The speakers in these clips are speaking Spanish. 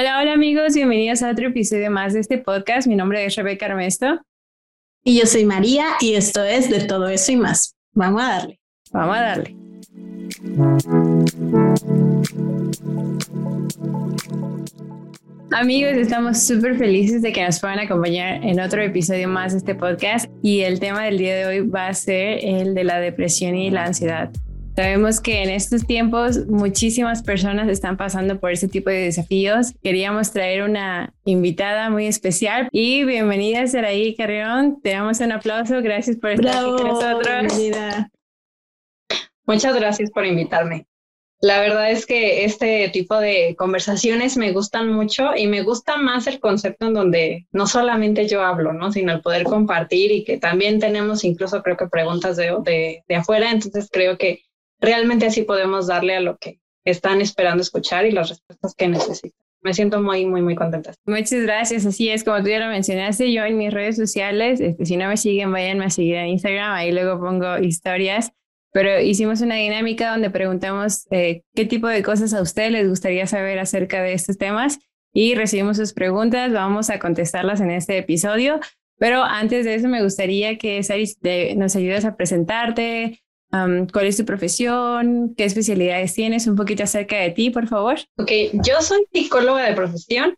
Hola, hola amigos, bienvenidos a otro episodio más de este podcast. Mi nombre es Rebeca Armesto. Y yo soy María y esto es De todo eso y más. Vamos a darle. Vamos a darle. Amigos, estamos súper felices de que nos puedan acompañar en otro episodio más de este podcast y el tema del día de hoy va a ser el de la depresión y la ansiedad. Sabemos que en estos tiempos muchísimas personas están pasando por este tipo de desafíos. Queríamos traer una invitada muy especial y bienvenida Saraí Carrión. Te damos un aplauso. Gracias por estar aquí con nosotros. Muchas gracias por invitarme. La verdad es que este tipo de conversaciones me gustan mucho y me gusta más el concepto en donde no solamente yo hablo, ¿no? sino el poder compartir y que también tenemos incluso creo que preguntas de, de, de afuera. Entonces creo que realmente así podemos darle a lo que están esperando escuchar y las respuestas que necesitan. Me siento muy, muy, muy contenta. Muchas gracias. Así es, como tú ya lo mencionaste, yo en mis redes sociales, este, si no me siguen, vayan a seguir en Instagram, ahí luego pongo historias. Pero hicimos una dinámica donde preguntamos eh, qué tipo de cosas a ustedes les gustaría saber acerca de estos temas y recibimos sus preguntas. Vamos a contestarlas en este episodio. Pero antes de eso, me gustaría que Saris nos ayudes a presentarte, ¿Cuál es tu profesión? ¿Qué especialidades tienes? Un poquito acerca de ti, por favor. Ok, yo soy psicóloga de profesión.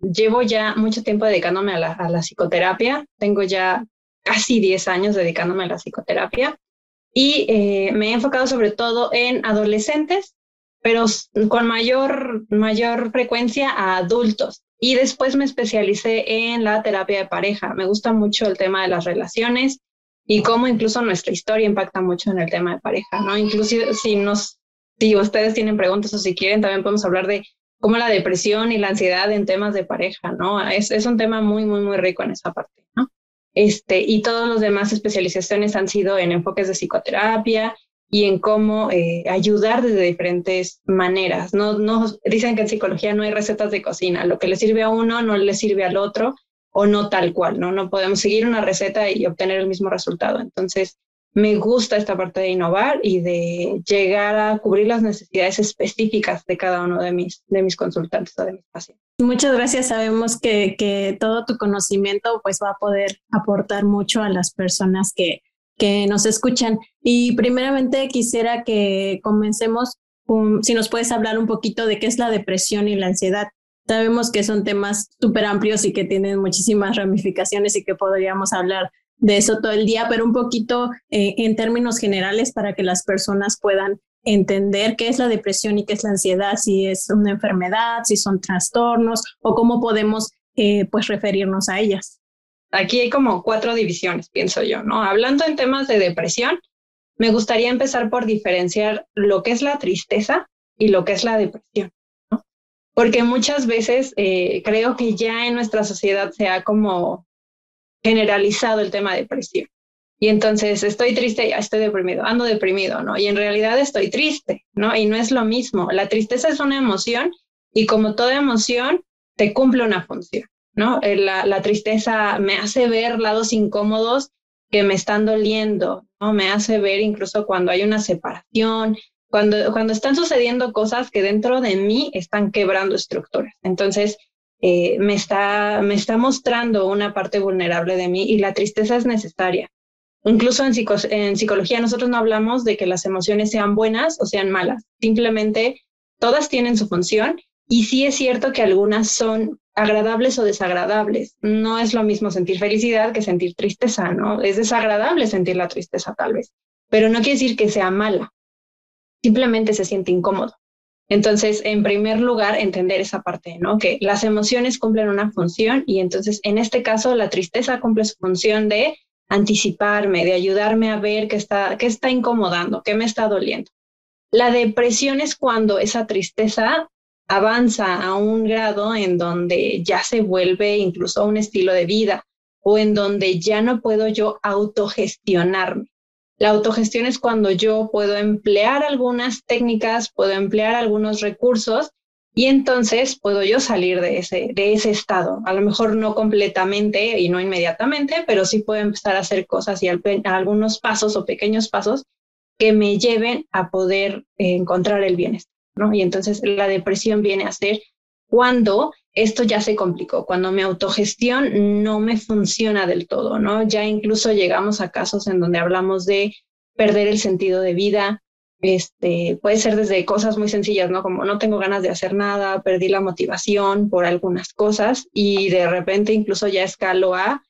Llevo ya mucho tiempo dedicándome a la, a la psicoterapia. Tengo ya casi 10 años dedicándome a la psicoterapia y eh, me he enfocado sobre todo en adolescentes, pero con mayor, mayor frecuencia a adultos. Y después me especialicé en la terapia de pareja. Me gusta mucho el tema de las relaciones y cómo incluso nuestra historia impacta mucho en el tema de pareja, ¿no? Incluso si nos, si ustedes tienen preguntas o si quieren, también podemos hablar de cómo la depresión y la ansiedad en temas de pareja, ¿no? Es, es un tema muy, muy, muy rico en esa parte, ¿no? Este, y todos los demás especializaciones han sido en enfoques de psicoterapia y en cómo eh, ayudar desde diferentes maneras. No, no, dicen que en psicología no hay recetas de cocina, lo que le sirve a uno no le sirve al otro o no tal cual, ¿no? No podemos seguir una receta y obtener el mismo resultado. Entonces, me gusta esta parte de innovar y de llegar a cubrir las necesidades específicas de cada uno de mis, de mis consultantes o de mis pacientes. Muchas gracias. Sabemos que, que todo tu conocimiento pues va a poder aportar mucho a las personas que, que nos escuchan. Y primeramente quisiera que comencemos, si nos puedes hablar un poquito de qué es la depresión y la ansiedad. Sabemos que son temas súper amplios y que tienen muchísimas ramificaciones y que podríamos hablar de eso todo el día, pero un poquito eh, en términos generales para que las personas puedan entender qué es la depresión y qué es la ansiedad, si es una enfermedad, si son trastornos o cómo podemos eh, pues referirnos a ellas. Aquí hay como cuatro divisiones, pienso yo, ¿no? Hablando en temas de depresión, me gustaría empezar por diferenciar lo que es la tristeza y lo que es la depresión porque muchas veces eh, creo que ya en nuestra sociedad se ha como generalizado el tema de depresión. Y entonces estoy triste, ya estoy deprimido, ando deprimido, ¿no? Y en realidad estoy triste, ¿no? Y no es lo mismo. La tristeza es una emoción y como toda emoción, te cumple una función, ¿no? Eh, la, la tristeza me hace ver lados incómodos que me están doliendo, ¿no? Me hace ver incluso cuando hay una separación, cuando, cuando están sucediendo cosas que dentro de mí están quebrando estructuras. Entonces, eh, me, está, me está mostrando una parte vulnerable de mí y la tristeza es necesaria. Incluso en, en psicología nosotros no hablamos de que las emociones sean buenas o sean malas, simplemente todas tienen su función y sí es cierto que algunas son agradables o desagradables. No es lo mismo sentir felicidad que sentir tristeza, ¿no? Es desagradable sentir la tristeza tal vez, pero no quiere decir que sea mala simplemente se siente incómodo. Entonces, en primer lugar, entender esa parte, ¿no? Que las emociones cumplen una función y entonces, en este caso, la tristeza cumple su función de anticiparme, de ayudarme a ver qué está, qué está incomodando, qué me está doliendo. La depresión es cuando esa tristeza avanza a un grado en donde ya se vuelve incluso un estilo de vida o en donde ya no puedo yo autogestionarme. La autogestión es cuando yo puedo emplear algunas técnicas, puedo emplear algunos recursos y entonces puedo yo salir de ese, de ese estado. A lo mejor no completamente y no inmediatamente, pero sí puedo empezar a hacer cosas y algunos pasos o pequeños pasos que me lleven a poder encontrar el bienestar. ¿no? Y entonces la depresión viene a ser cuando esto ya se complicó, cuando mi autogestión no me funciona del todo, ¿no? Ya incluso llegamos a casos en donde hablamos de perder el sentido de vida, este, puede ser desde cosas muy sencillas, ¿no? Como no tengo ganas de hacer nada, perdí la motivación por algunas cosas y de repente incluso ya escalo a,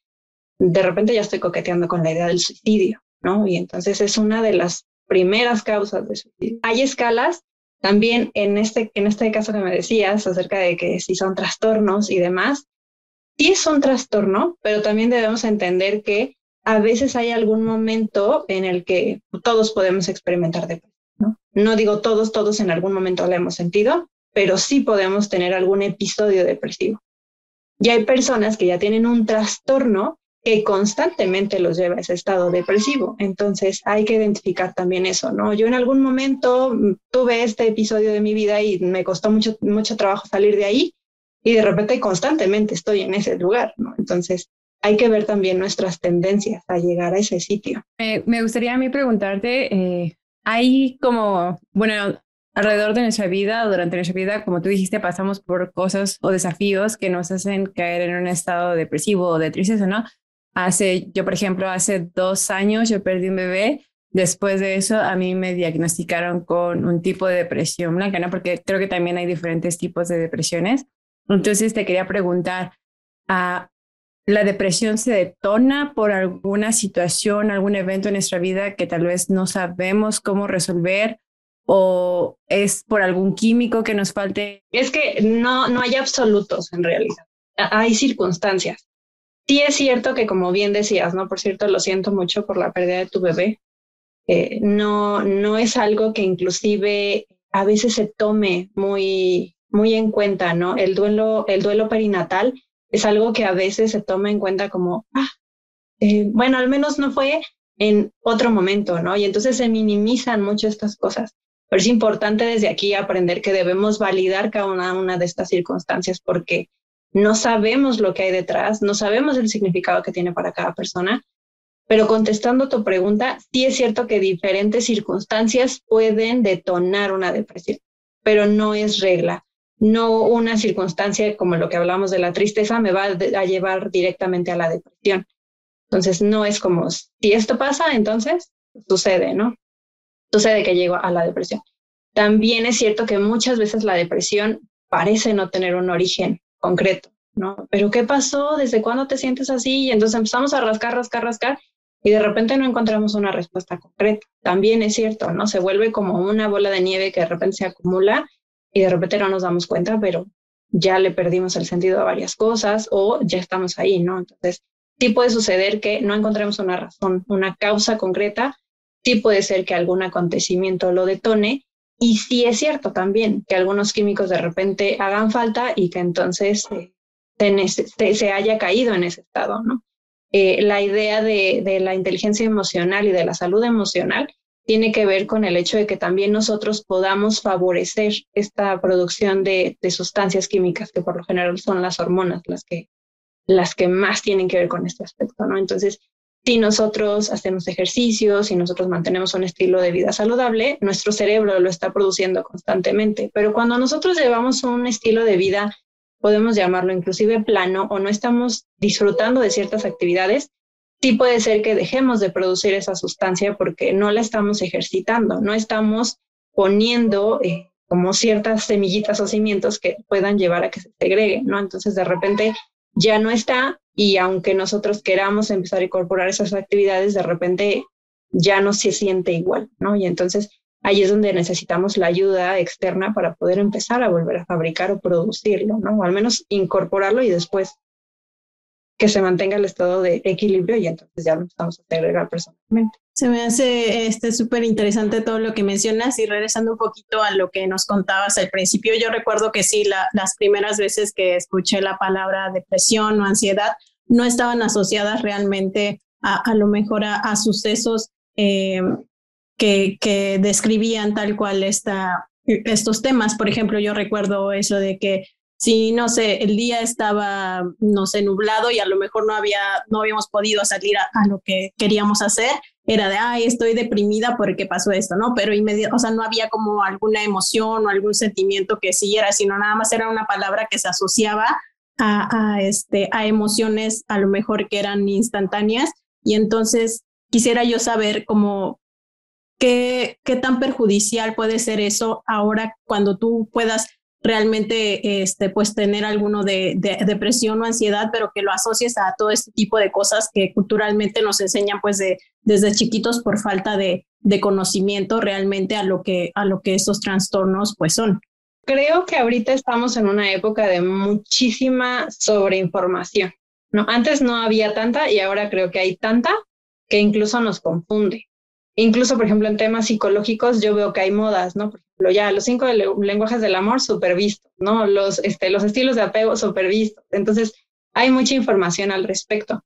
de repente ya estoy coqueteando con la idea del suicidio, ¿no? Y entonces es una de las primeras causas de suicidio. Hay escalas también en este, en este caso que me decías acerca de que si son trastornos y demás, sí es un trastorno, pero también debemos entender que a veces hay algún momento en el que todos podemos experimentar depresión. ¿no? no digo todos, todos en algún momento lo hemos sentido, pero sí podemos tener algún episodio depresivo. Y hay personas que ya tienen un trastorno que constantemente los lleva a ese estado depresivo. Entonces hay que identificar también eso, ¿no? Yo en algún momento mm, tuve este episodio de mi vida y me costó mucho, mucho trabajo salir de ahí y de repente constantemente estoy en ese lugar, ¿no? Entonces hay que ver también nuestras tendencias a llegar a ese sitio. me gustaría a mí preguntarte, eh, hay como, bueno, alrededor de nuestra vida durante nuestra vida, como tú dijiste, pasamos por cosas o desafíos que nos hacen caer en un estado depresivo o de tristeza, ¿no? Hace, yo por ejemplo, hace dos años yo perdí un bebé. Después de eso, a mí me diagnosticaron con un tipo de depresión blanca, ¿no? Porque creo que también hay diferentes tipos de depresiones. Entonces te quería preguntar, ¿a ¿la depresión se detona por alguna situación, algún evento en nuestra vida que tal vez no sabemos cómo resolver? ¿O es por algún químico que nos falte? Es que no, no hay absolutos en realidad. Hay circunstancias. Sí es cierto que, como bien decías, ¿no? Por cierto, lo siento mucho por la pérdida de tu bebé. Eh, no, no es algo que inclusive a veces se tome muy, muy en cuenta, ¿no? El duelo, el duelo perinatal es algo que a veces se toma en cuenta como, ah, eh, bueno, al menos no fue en otro momento, ¿no? Y entonces se minimizan mucho estas cosas. Pero es importante desde aquí aprender que debemos validar cada una, una de estas circunstancias porque no sabemos lo que hay detrás, no sabemos el significado que tiene para cada persona, pero contestando tu pregunta, sí es cierto que diferentes circunstancias pueden detonar una depresión, pero no es regla. No una circunstancia como lo que hablamos de la tristeza me va a llevar directamente a la depresión. Entonces, no es como, si esto pasa, entonces sucede, ¿no? Sucede que llego a la depresión. También es cierto que muchas veces la depresión parece no tener un origen concreto, ¿no? Pero ¿qué pasó? ¿Desde cuándo te sientes así? Y entonces empezamos a rascar, rascar, rascar y de repente no encontramos una respuesta concreta. También es cierto, ¿no? Se vuelve como una bola de nieve que de repente se acumula y de repente no nos damos cuenta, pero ya le perdimos el sentido a varias cosas o ya estamos ahí, ¿no? Entonces, sí puede suceder que no encontremos una razón, una causa concreta, sí puede ser que algún acontecimiento lo detone y sí es cierto también que algunos químicos de repente hagan falta y que entonces se, se, haya caído en ese estado, ¿no? Eh, la idea de, la inteligencia emocional y de la salud emocional tiene que ver con el hecho de que también nosotros podamos favorecer esta producción de, de sustancias químicas que por lo general son las hormonas las que, las que más tienen que ver con este aspecto, ¿no? Entonces, si nosotros hacemos ejercicios, si nosotros mantenemos un estilo de vida saludable, nuestro cerebro lo está produciendo constantemente. Pero cuando nosotros llevamos un estilo de vida, podemos llamarlo inclusive plano, o no estamos disfrutando de ciertas actividades, sí puede ser que dejemos de producir esa sustancia porque no la estamos ejercitando, no estamos poniendo eh, como ciertas semillitas o cimientos que puedan llevar a que se segregue, ¿no? Entonces de repente ya no está y aunque nosotros queramos empezar a incorporar esas actividades, de repente ya no se siente igual, ¿no? Y entonces ahí es donde necesitamos la ayuda externa para poder empezar a volver a fabricar o producirlo, ¿no? O al menos incorporarlo y después que se mantenga el estado de equilibrio y entonces ya lo empezamos a agregar personalmente. Se me hace este súper interesante todo lo que mencionas y regresando un poquito a lo que nos contabas al principio, yo recuerdo que sí, las primeras veces que escuché la palabra depresión o ansiedad no estaban asociadas realmente a, lo mejor a, sucesos eh, que, que, describían tal cual esta, estos temas. Por ejemplo, yo recuerdo eso de que si, no sé, el día estaba, no sé, nublado y a lo mejor no, había, no habíamos podido salir a, lo que queríamos hacer, era de, ay, estoy deprimida porque pasó esto, ¿no? Pero inmediato, o sea, no había como alguna emoción o algún sentimiento que siguiera, sino nada más era una palabra que se asociaba a, a, este, a emociones a lo mejor que eran instantáneas. Y entonces quisiera yo saber cómo, qué, qué tan perjudicial puede ser eso ahora cuando tú puedas realmente este, pues tener alguno de, depresión o ansiedad, pero que lo asocies a todo este tipo de cosas que culturalmente nos enseñan pues de, desde chiquitos por falta de, de conocimiento realmente a lo que a lo que estos trastornos pues son. Creo que ahorita estamos en una época de muchísima sobreinformación. No, antes no había tanta y ahora creo que hay tanta que incluso nos confunde. Incluso, por ejemplo, en temas psicológicos yo veo que hay modas, ¿no? Por ejemplo, ya los cinco lenguajes del amor súper vistos, ¿no? Los, este, los estilos de apego súper vistos. Entonces, hay mucha información al respecto.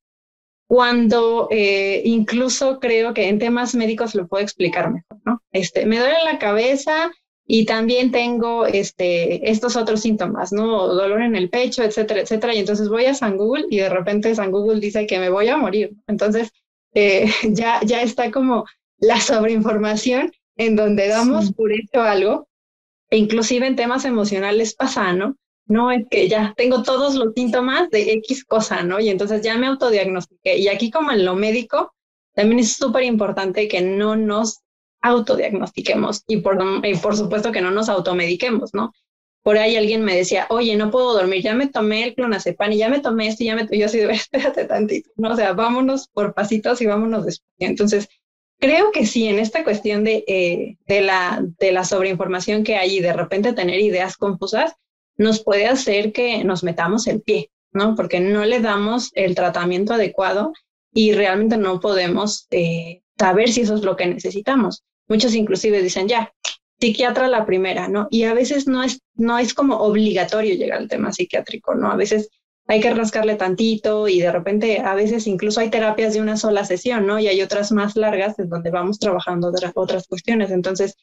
Cuando eh, incluso creo que en temas médicos lo puedo explicar mejor, ¿no? Este, me duele la cabeza y también tengo este, estos otros síntomas, ¿no? Dolor en el pecho, etcétera, etcétera. Y entonces voy a San Google y de repente San Google dice que me voy a morir. Entonces, eh, ya, ya está como la sobreinformación en donde damos por hecho algo, e inclusive en temas emocionales pasa, ¿no? No es que ya tengo todos los síntomas de X cosa, ¿no? Y entonces ya me autodiagnostiqué. Y aquí como en lo médico, también es súper importante que no nos autodiagnostiquemos y por, y por supuesto que no nos automediquemos, ¿no? Por ahí alguien me decía, oye, no puedo dormir, ya me tomé el clonazepam y ya me tomé esto y ya me... Yo así, espérate tantito, ¿no? O sea, vámonos por pasitos y vámonos después. Entonces, Creo que sí, en esta cuestión de, eh, de, la, de la sobreinformación que hay y de repente tener ideas confusas, nos puede hacer que nos metamos el pie, ¿no? Porque no le damos el tratamiento adecuado y realmente no podemos eh, saber si eso es lo que necesitamos. Muchos inclusive dicen, ya, psiquiatra la primera, ¿no? Y a veces no es, no es como obligatorio llegar al tema psiquiátrico, ¿no? A veces hay que rascarle tantito y de repente a veces incluso hay terapias de una sola sesión, ¿no? Y hay otras más largas en donde vamos trabajando otras, otras cuestiones. Entonces,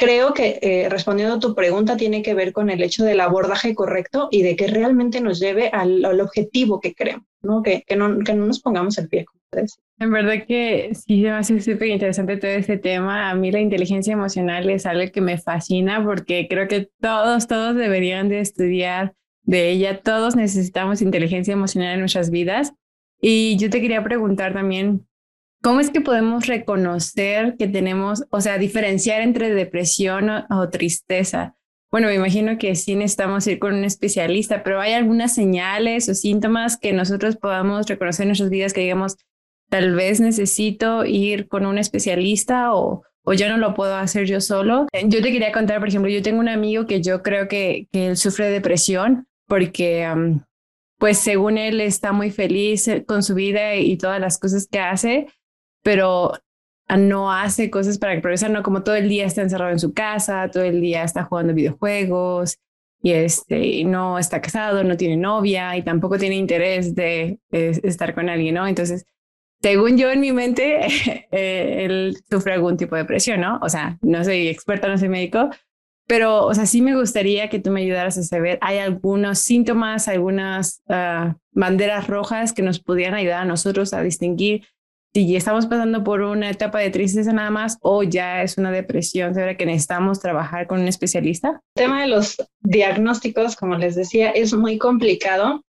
creo que eh, respondiendo a tu pregunta tiene que ver con el hecho del abordaje correcto y de que realmente nos lleve al, objetivo que queremos, ¿no? Que, que ¿no? que no nos pongamos el pie. En verdad que sí, me hace súper interesante todo este tema. A mí la inteligencia emocional es algo que me fascina porque creo que todos, todos deberían de estudiar de ella. Todos necesitamos inteligencia emocional en nuestras vidas. Y yo te quería preguntar también, ¿cómo es que podemos reconocer que tenemos, o sea, diferenciar entre depresión o, tristeza? Bueno, me imagino que sí necesitamos ir con un especialista, pero ¿hay algunas señales o síntomas que nosotros podamos reconocer en nuestras vidas que digamos, tal vez necesito ir con un especialista o, o yo no lo puedo hacer yo solo? Yo te quería contar, por ejemplo, yo tengo un amigo que yo creo que, que él sufre de depresión porque pues según él está muy feliz eh, con su vida y todas las cosas que hace, pero no hace cosas para progresar, no como todo el día está encerrado en su casa, todo el día está jugando videojuegos y este, no está casado, no tiene novia y tampoco tiene interés de, estar con alguien, ¿no? Entonces, según yo en mi mente, eh, él sufre algún tipo de depresión, ¿no? O sea, no soy experta, no soy médico, pero, o sea, sí me gustaría que tú me ayudaras a saber, ¿hay algunos síntomas, algunas ah, banderas rojas que nos pudieran ayudar a nosotros a distinguir si estamos pasando por una etapa de tristeza nada más o ya es una depresión, ¿sabes que necesitamos trabajar con un especialista? El tema de los diagnósticos, como les decía, es muy complicado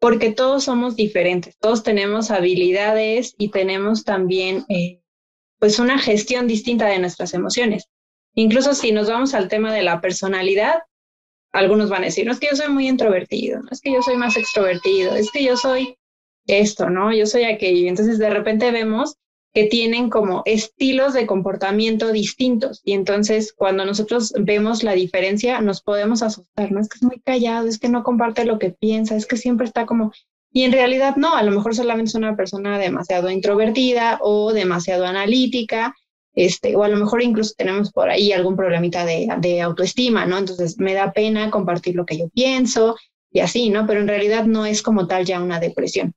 porque todos somos diferentes, todos tenemos habilidades y tenemos también eh, pues una gestión distinta de nuestras emociones. Incluso si nos vamos al tema de la personalidad, algunos van a decir, no es que yo soy muy introvertido, no es que yo soy más extrovertido, es que yo soy esto, ¿no? Yo soy aquello. Entonces de repente vemos que tienen como estilos de comportamiento distintos. Y entonces cuando nosotros vemos la diferencia, nos podemos asustar, ¿no? Es que es muy callado, es que no comparte lo que piensa, es que siempre está como... Y en realidad no, a lo mejor solamente es una persona demasiado introvertida o demasiado analítica este, o a lo mejor incluso tenemos por ahí algún problemita de, de, autoestima, ¿no? Entonces me da pena compartir lo que yo pienso y así, ¿no? Pero en realidad no es como tal ya una depresión.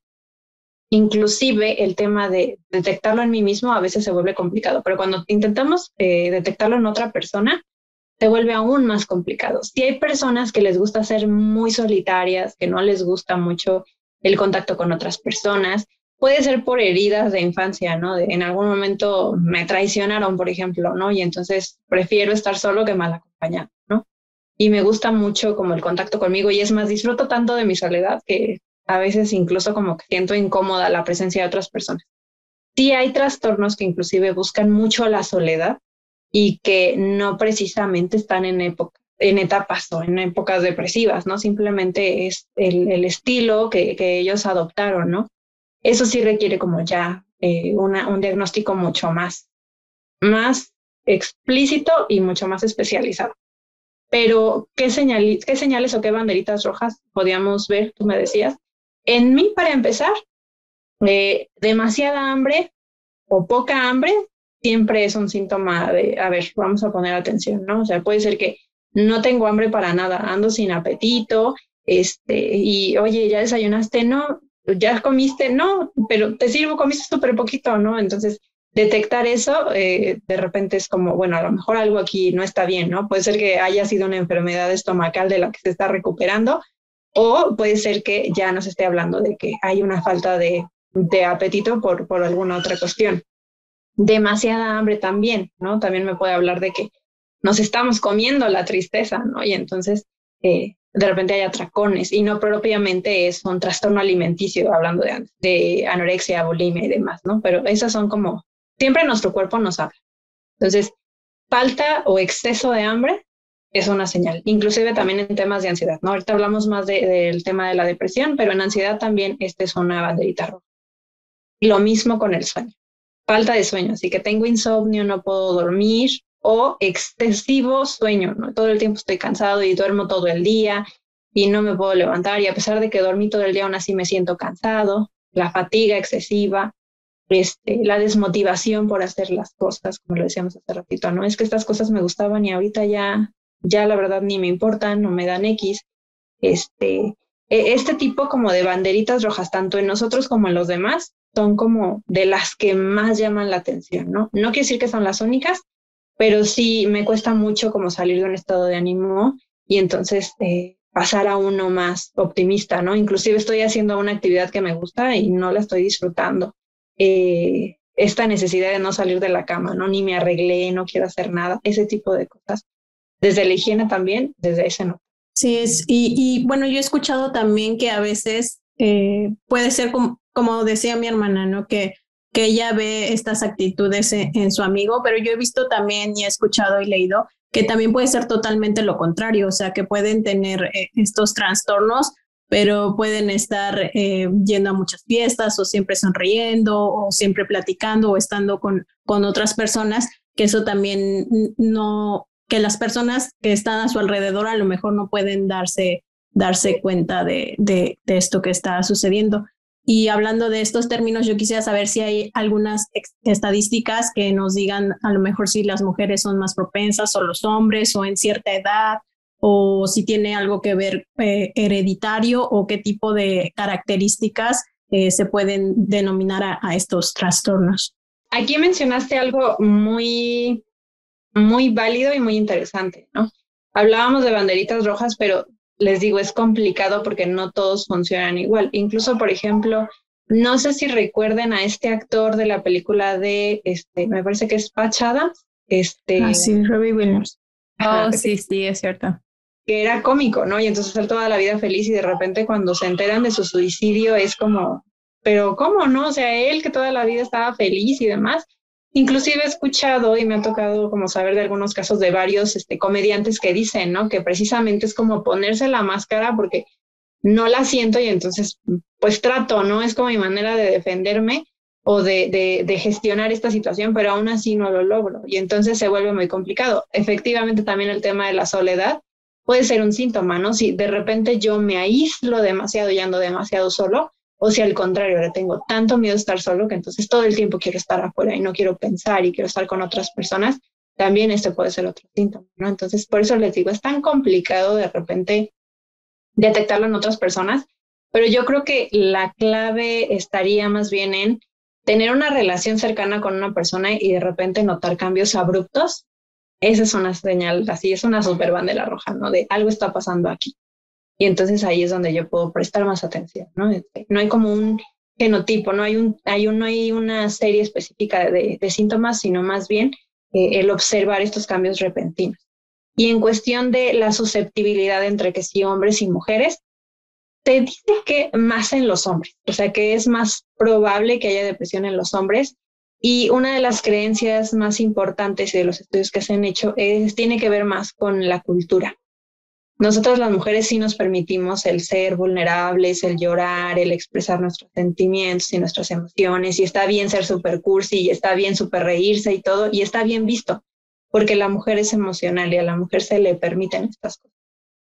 Inclusive el tema de detectarlo en mí mismo a veces se vuelve complicado, pero cuando intentamos eh, detectarlo en otra persona, se vuelve aún más complicado. Si hay personas que les gusta ser muy solitarias, que no les gusta mucho el contacto con otras personas, puede ser por heridas de infancia, ¿no? En algún momento me traicionaron, por ejemplo, ¿no? Y entonces prefiero estar solo que mal acompañado, ¿no? Y me gusta mucho como el contacto conmigo y es más, disfruto tanto de mi soledad que a veces incluso como que siento incómoda la presencia de otras personas. Sí hay trastornos que inclusive buscan mucho la soledad y que no precisamente están en época en etapas o en épocas depresivas, ¿no? Simplemente es el, el estilo que, que, ellos adoptaron, ¿no? Eso sí requiere como ya eh, una, un diagnóstico mucho más, más explícito y mucho más especializado. Pero, ¿qué, ¿qué señales o qué banderitas rojas podíamos ver? Tú me decías. En mí, para empezar, eh, demasiada hambre o poca hambre siempre es un síntoma de, a ver, vamos a poner atención, ¿no? O sea, puede ser que no tengo hambre para nada, ando sin apetito, este, y oye, ¿ya desayunaste? No, ¿ya comiste? No, pero te sirvo, comiste súper poquito, ¿no? Entonces, detectar eso, eh, de repente es como, bueno, a lo mejor algo aquí no está bien, ¿no? Puede ser que haya sido una enfermedad estomacal de la que se está recuperando, o puede ser que ya nos esté hablando de que hay una falta de, de apetito por, por alguna otra cuestión. Demasiada hambre también, ¿no? También me puede hablar de que nos estamos comiendo la tristeza, ¿no? Y entonces eh, de repente hay atracones y no propiamente es un trastorno alimenticio, hablando de, de anorexia, bulimia y demás, ¿no? Pero esas son como, siempre nuestro cuerpo nos habla. Entonces, falta o exceso de hambre es una señal, inclusive también en temas de ansiedad, ¿no? Ahorita hablamos más del tema de la depresión, pero en ansiedad también esta es una banderita roja. Lo mismo con el sueño, falta de sueño, así que tengo insomnio, no puedo dormir, o excesivo sueño, ¿no? Todo el tiempo estoy cansado y duermo todo el día y no me puedo levantar y a pesar de que dormí todo el día aún así me siento cansado, la fatiga excesiva, este, la desmotivación por hacer las cosas, como lo decíamos hace ratito, ¿no? Es que estas cosas me gustaban y ahorita ya, ya la verdad ni me importan, no me dan X. Este, e, este tipo como de banderitas rojas, tanto en nosotros como en los demás, son como de las que más llaman la atención, ¿no? No quiere decir que son las únicas, pero sí me cuesta mucho como salir de un estado de ánimo y entonces eh, pasar a uno más optimista, ¿no? Inclusive estoy haciendo una actividad que me gusta y no la estoy disfrutando. Eh, esta necesidad de no salir de la cama, ¿no? Ni me arreglé, no quiero hacer nada, ese tipo de cosas. Desde la higiene también, desde ese no. Sí, es, y, bueno, yo he escuchado también que a veces eh, puede ser como, como decía mi hermana, ¿no? Que que ella ve estas actitudes en, su amigo, pero yo he visto también y he escuchado y leído que también puede ser totalmente lo contrario, o sea, que pueden tener eh, estos trastornos, pero pueden estar eh, yendo a muchas fiestas o siempre sonriendo o siempre platicando o estando con, con otras personas, que eso también no, que las personas que están a su alrededor a lo mejor no pueden darse, darse cuenta de, de, esto que está sucediendo. Y hablando de estos términos, yo quisiera saber si hay algunas estadísticas que nos digan a lo mejor si las mujeres son más propensas o los hombres o en cierta edad o si tiene algo que ver eh, hereditario o qué tipo de características eh, se pueden denominar a, a, estos trastornos. Aquí mencionaste algo muy, muy válido y muy interesante, ¿no? Hablábamos de banderitas rojas, pero les digo, es complicado porque no todos funcionan igual. Incluso, por ejemplo, no sé si recuerden a este actor de la película de, este, me parece que es Pachada. Este, ah, sí, Robbie Williams. Oh, sí, sí, es cierto. Que era cómico, ¿no? Y entonces él toda la vida feliz y de repente cuando se enteran de su suicidio es como, pero ¿cómo no? O sea, él que toda la vida estaba feliz y demás, Inclusive he escuchado y me ha tocado como saber de algunos casos de varios este, comediantes que dicen, ¿no? Que precisamente es como ponerse la máscara porque no la siento y entonces pues trato, ¿no? Es como mi manera de defenderme o de, de, gestionar esta situación, pero aún así no lo logro y entonces se vuelve muy complicado. Efectivamente también el tema de la soledad puede ser un síntoma, ¿no? Si de repente yo me aíslo demasiado y ando demasiado solo, o si al contrario, le tengo tanto miedo de estar solo que entonces todo el tiempo quiero estar afuera y no quiero pensar y quiero estar con otras personas, también este puede ser otro síntoma, ¿no? Entonces, por eso les digo, es tan complicado de repente detectarlo en otras personas, pero yo creo que la clave estaría más bien en tener una relación cercana con una persona y de repente notar cambios abruptos. Esa es una señal, así es una super bandera roja, ¿no? De algo está pasando aquí. Y entonces ahí es donde yo puedo prestar más atención, ¿no? No hay como un genotipo, no hay, un, hay, un, no hay una serie específica de, de síntomas, sino más bien eh, el observar estos cambios repentinos. Y en cuestión de la susceptibilidad entre que sí hombres y mujeres, te dice que más en los hombres, o sea que es más probable que haya depresión en los hombres. Y una de las creencias más importantes de los estudios que se han hecho es, tiene que ver más con la cultura. Nosotros las mujeres sí nos permitimos el ser vulnerables, el llorar, el expresar nuestros sentimientos y nuestras emociones, y está bien ser super cursi, y está bien super reírse y todo, y está bien visto, porque la mujer es emocional y a la mujer se le permiten estas cosas.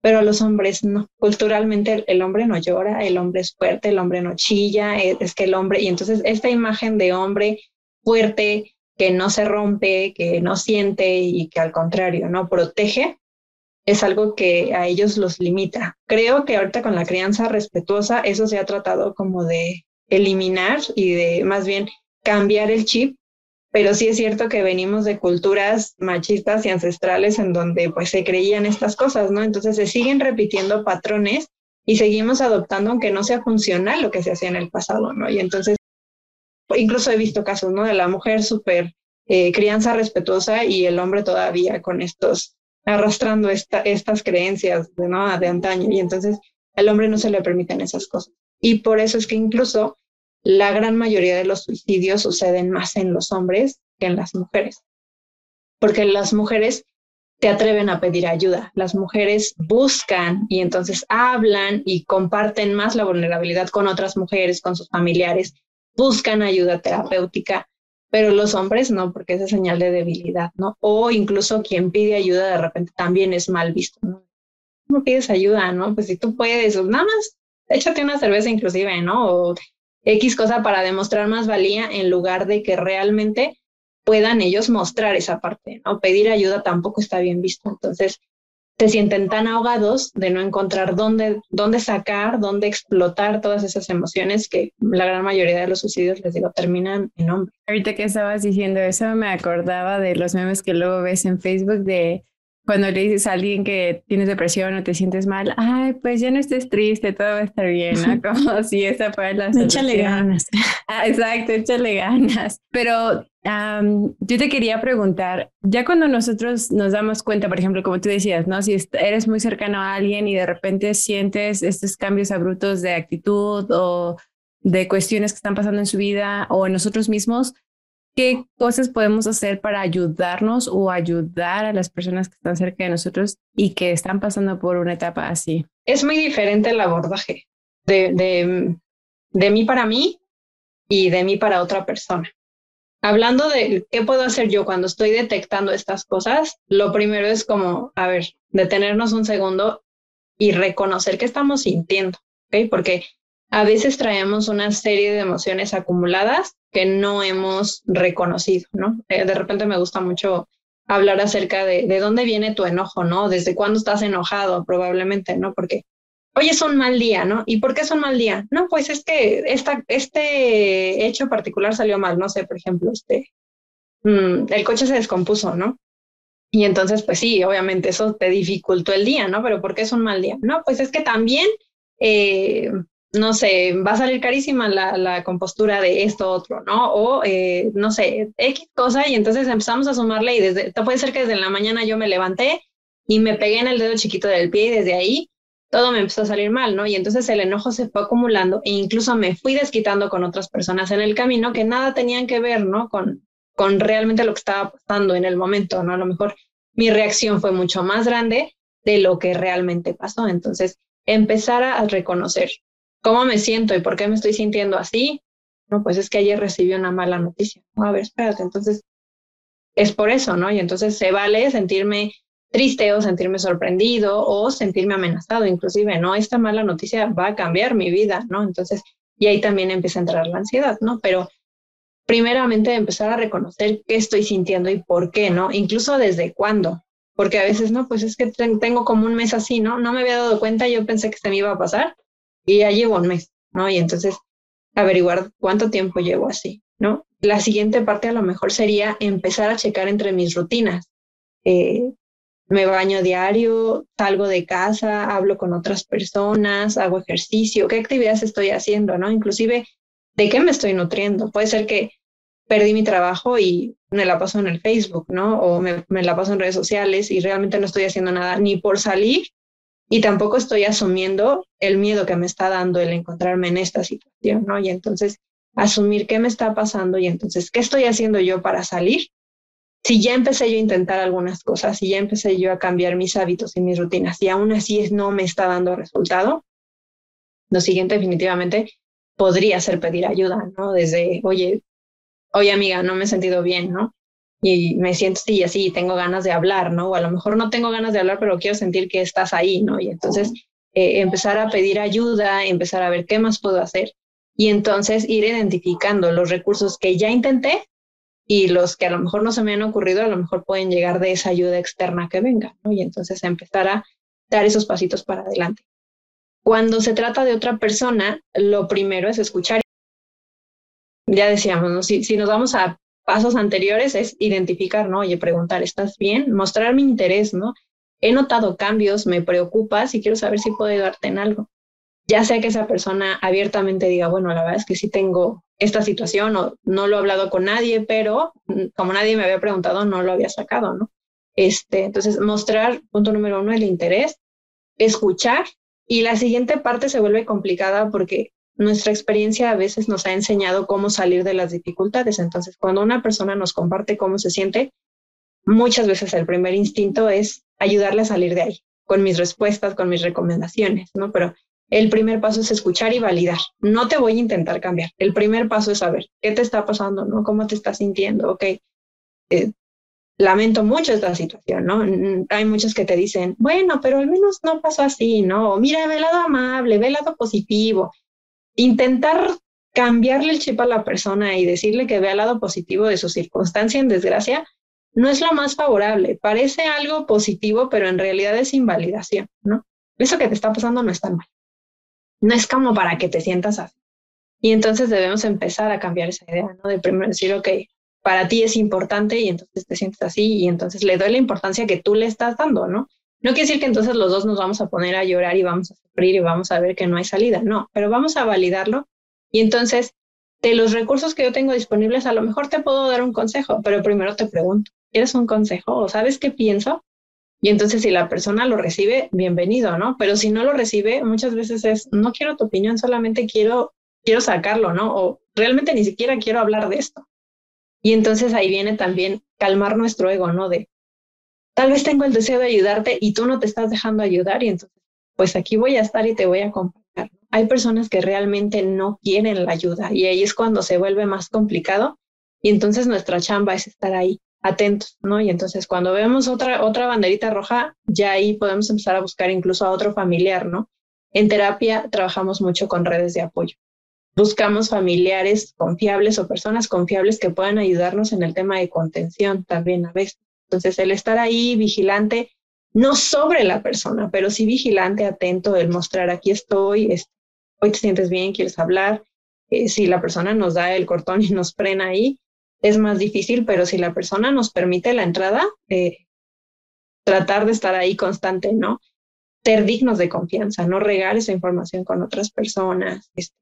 Pero a los hombres no. Culturalmente el, hombre no llora, el hombre es fuerte, el hombre no chilla, es, es que el hombre, y entonces esta imagen de hombre fuerte, que no se rompe, que no siente y que al contrario, no protege, es algo que a ellos los limita. Creo que ahorita con la crianza respetuosa eso se ha tratado como de eliminar y de más bien cambiar el chip, pero sí es cierto que venimos de culturas machistas y ancestrales en donde pues se creían estas cosas, ¿no? Entonces se siguen repitiendo patrones y seguimos adoptando aunque no sea funcional lo que se hacía en el pasado, ¿no? Y entonces incluso he visto casos, ¿no? De la mujer súper eh, crianza respetuosa y el hombre todavía con estos arrastrando esta, estas creencias de, ¿no? de antaño y entonces al hombre no se le permiten esas cosas. Y por eso es que incluso la gran mayoría de los suicidios suceden más en los hombres que en las mujeres, porque las mujeres te atreven a pedir ayuda, las mujeres buscan y entonces hablan y comparten más la vulnerabilidad con otras mujeres, con sus familiares, buscan ayuda terapéutica pero los hombres no, porque es señal de debilidad, ¿no? O incluso quien pide ayuda de repente también es mal visto, ¿no? ¿Cómo pides ayuda, no? Pues si tú puedes, nada más échate una cerveza inclusive, ¿no? O X cosa para demostrar más valía en lugar de que realmente puedan ellos mostrar esa parte, ¿no? Pedir ayuda tampoco está bien visto. Entonces, se sienten tan ahogados de no encontrar dónde, dónde sacar, dónde explotar todas esas emociones que la gran mayoría de los suicidios, les digo, terminan en hombres. Ahorita que estabas diciendo eso, me acordaba de los memes que luego ves en Facebook de cuando le dices a alguien que tienes depresión o te sientes mal, ay, pues ya no estés triste, todo va a estar bien, ¿no? Como si esa fuera la solución. Échale ganas. Ah, exacto, échale ganas. Pero yo te quería preguntar, ya cuando nosotros nos damos cuenta, por ejemplo, como tú decías, ¿no? Si eres muy cercano a alguien y de repente sientes estos cambios abruptos de actitud o de cuestiones que están pasando en su vida o en nosotros mismos, ¿qué cosas podemos hacer para ayudarnos o ayudar a las personas que están cerca de nosotros y que están pasando por una etapa así? Es muy diferente el abordaje de, de, de mí para mí y de mí para otra persona. Hablando de qué puedo hacer yo cuando estoy detectando estas cosas, lo primero es como, a ver, detenernos un segundo y reconocer qué estamos sintiendo, ¿ok? Porque a veces traemos una serie de emociones acumuladas que no hemos reconocido, ¿no? Eh, de repente me gusta mucho hablar acerca de, de dónde viene tu enojo, ¿no? Desde cuándo estás enojado, probablemente, ¿no? Porque hoy es un mal día, ¿no? ¿Y por qué es un mal día? No, pues es que esta, este hecho particular salió mal, no sé, por ejemplo, este, mm, el coche se descompuso, ¿no? Y entonces, pues sí, obviamente eso te dificultó el día, ¿no? Pero ¿por qué es un mal día? No, pues es que también eh, no sé, va a salir carísima la, compostura de esto otro, ¿no? O, eh, no sé, X cosa, y entonces empezamos a sumarle y desde, puede ser que desde la mañana yo me levanté y me pegué en el dedo chiquito del pie y desde ahí todo me empezó a salir mal, ¿no? Y entonces el enojo se fue acumulando e incluso me fui desquitando con otras personas en el camino que nada tenían que ver, ¿no? Con, con realmente lo que estaba pasando en el momento, ¿no? A lo mejor mi reacción fue mucho más grande de lo que realmente pasó. Entonces, empezar a reconocer ¿Cómo me siento y por qué me estoy sintiendo así? No, pues es que ayer recibí una mala noticia. a ver, espérate, entonces es por eso, ¿no? Y entonces se vale sentirme triste o sentirme sorprendido o sentirme amenazado, inclusive, ¿no? Esta mala noticia va a cambiar mi vida, ¿no? Entonces, y ahí también empieza a entrar la ansiedad, ¿no? Pero primeramente empezar a reconocer qué estoy sintiendo y por qué, ¿no? Incluso desde cuándo, porque a veces, no, pues es que tengo como un mes así, ¿no? No me había dado cuenta, yo pensé que se me iba a pasar y ya llevo un mes, ¿no? Y entonces averiguar cuánto tiempo llevo así, ¿no? La siguiente parte a lo mejor sería empezar a checar entre mis rutinas. Eh, me baño diario, salgo de casa, hablo con otras personas, hago ejercicio, qué actividades estoy haciendo, ¿no? Inclusive ¿de qué me estoy nutriendo? Puede ser que perdí mi trabajo y me la paso en el Facebook, ¿no? O me, me, la paso en redes sociales y realmente no estoy haciendo nada ni por salir y tampoco estoy asumiendo el miedo que me está dando el encontrarme en esta situación, ¿no? Y entonces asumir qué me está pasando y entonces qué estoy haciendo yo para salir. Si ya empecé yo a intentar algunas cosas, si ya empecé yo a cambiar mis hábitos y mis rutinas y aún así no me está dando resultado, lo siguiente definitivamente podría ser pedir ayuda, ¿no? Desde, oye, oye amiga, no me he sentido bien, ¿no? Y me siento así, así, tengo ganas de hablar, ¿no? O a lo mejor no tengo ganas de hablar, pero quiero sentir que estás ahí, ¿no? Y entonces eh, empezar a pedir ayuda, empezar a ver qué más puedo hacer y entonces ir identificando los recursos que ya intenté y los que a lo mejor no se me han ocurrido, a lo mejor pueden llegar de esa ayuda externa que venga, ¿no? Y entonces empezar a dar esos pasitos para adelante. Cuando se trata de otra persona, lo primero es escuchar. Ya decíamos, ¿no? si, si nos vamos a pasos anteriores, es identificar, ¿no? Oye, preguntar, ¿estás bien? Mostrar mi interés, ¿no? He notado cambios, me preocupas y quiero saber si puedo ayudarte en algo. Ya sea que esa persona abiertamente diga, bueno, la verdad es que sí tengo esta situación o no lo he hablado con nadie, pero como nadie me había preguntado, no lo había sacado, ¿no? Este, entonces, mostrar, punto número uno, el interés, escuchar y la siguiente parte se vuelve complicada porque nuestra experiencia a veces nos ha enseñado cómo salir de las dificultades. Entonces, cuando una persona nos comparte cómo se siente, muchas veces el primer instinto es ayudarle a salir de ahí, con mis respuestas, con mis recomendaciones, ¿no? Pero el primer paso es escuchar y validar. No te voy a intentar cambiar. El primer paso es saber qué te está pasando, ¿no? ¿Cómo te estás sintiendo? Ok, eh, lamento mucho esta situación, ¿no? Hay muchos que te dicen, bueno, pero al menos no pasó así, ¿no? mira, ve lado amable, ve lado positivo. Intentar cambiarle el chip a la persona y decirle que vea el lado positivo de su circunstancia en desgracia no es lo más favorable. Parece algo positivo, pero en realidad es invalidación, ¿no? Eso que te está pasando no es tan mal. No es como para que te sientas así. Y entonces debemos empezar a cambiar esa idea, ¿no? De primero decir, ok, para ti es importante y entonces te sientes así y entonces le doy la importancia que tú le estás dando, ¿no? No quiere decir que entonces los dos nos vamos a poner a llorar y vamos a sufrir y vamos a ver que no hay salida, no, pero vamos a validarlo y entonces de los recursos que yo tengo disponibles, a lo mejor te puedo dar un consejo, pero primero te pregunto, ¿quieres un consejo o sabes qué pienso? Y entonces si la persona lo recibe, bienvenido, ¿no? Pero si no lo recibe, muchas veces es, no quiero tu opinión, solamente quiero, quiero sacarlo, ¿no? O realmente ni siquiera quiero hablar de esto. Y entonces ahí viene también calmar nuestro ego, ¿no? De tal vez tengo el deseo de ayudarte y tú no te estás dejando ayudar y entonces, pues aquí voy a estar y te voy a acompañar. Hay personas que realmente no quieren la ayuda y ahí es cuando se vuelve más complicado y entonces nuestra chamba es estar ahí atentos, ¿no? Y entonces cuando vemos otra, otra banderita roja, ya ahí podemos empezar a buscar incluso a otro familiar, ¿no? En terapia trabajamos mucho con redes de apoyo buscamos familiares confiables o personas confiables que puedan ayudarnos en el tema de contención también a veces. Entonces, el estar ahí vigilante, no sobre la persona, pero sí vigilante, atento, el mostrar aquí estoy, hoy te sientes bien, quieres hablar. Eh, si la persona nos da el cortón y nos frena ahí, es más difícil, pero si la persona nos permite la entrada, eh, tratar de estar ahí constante, ¿no? Ser dignos de confianza, no regar esa información con otras personas, este,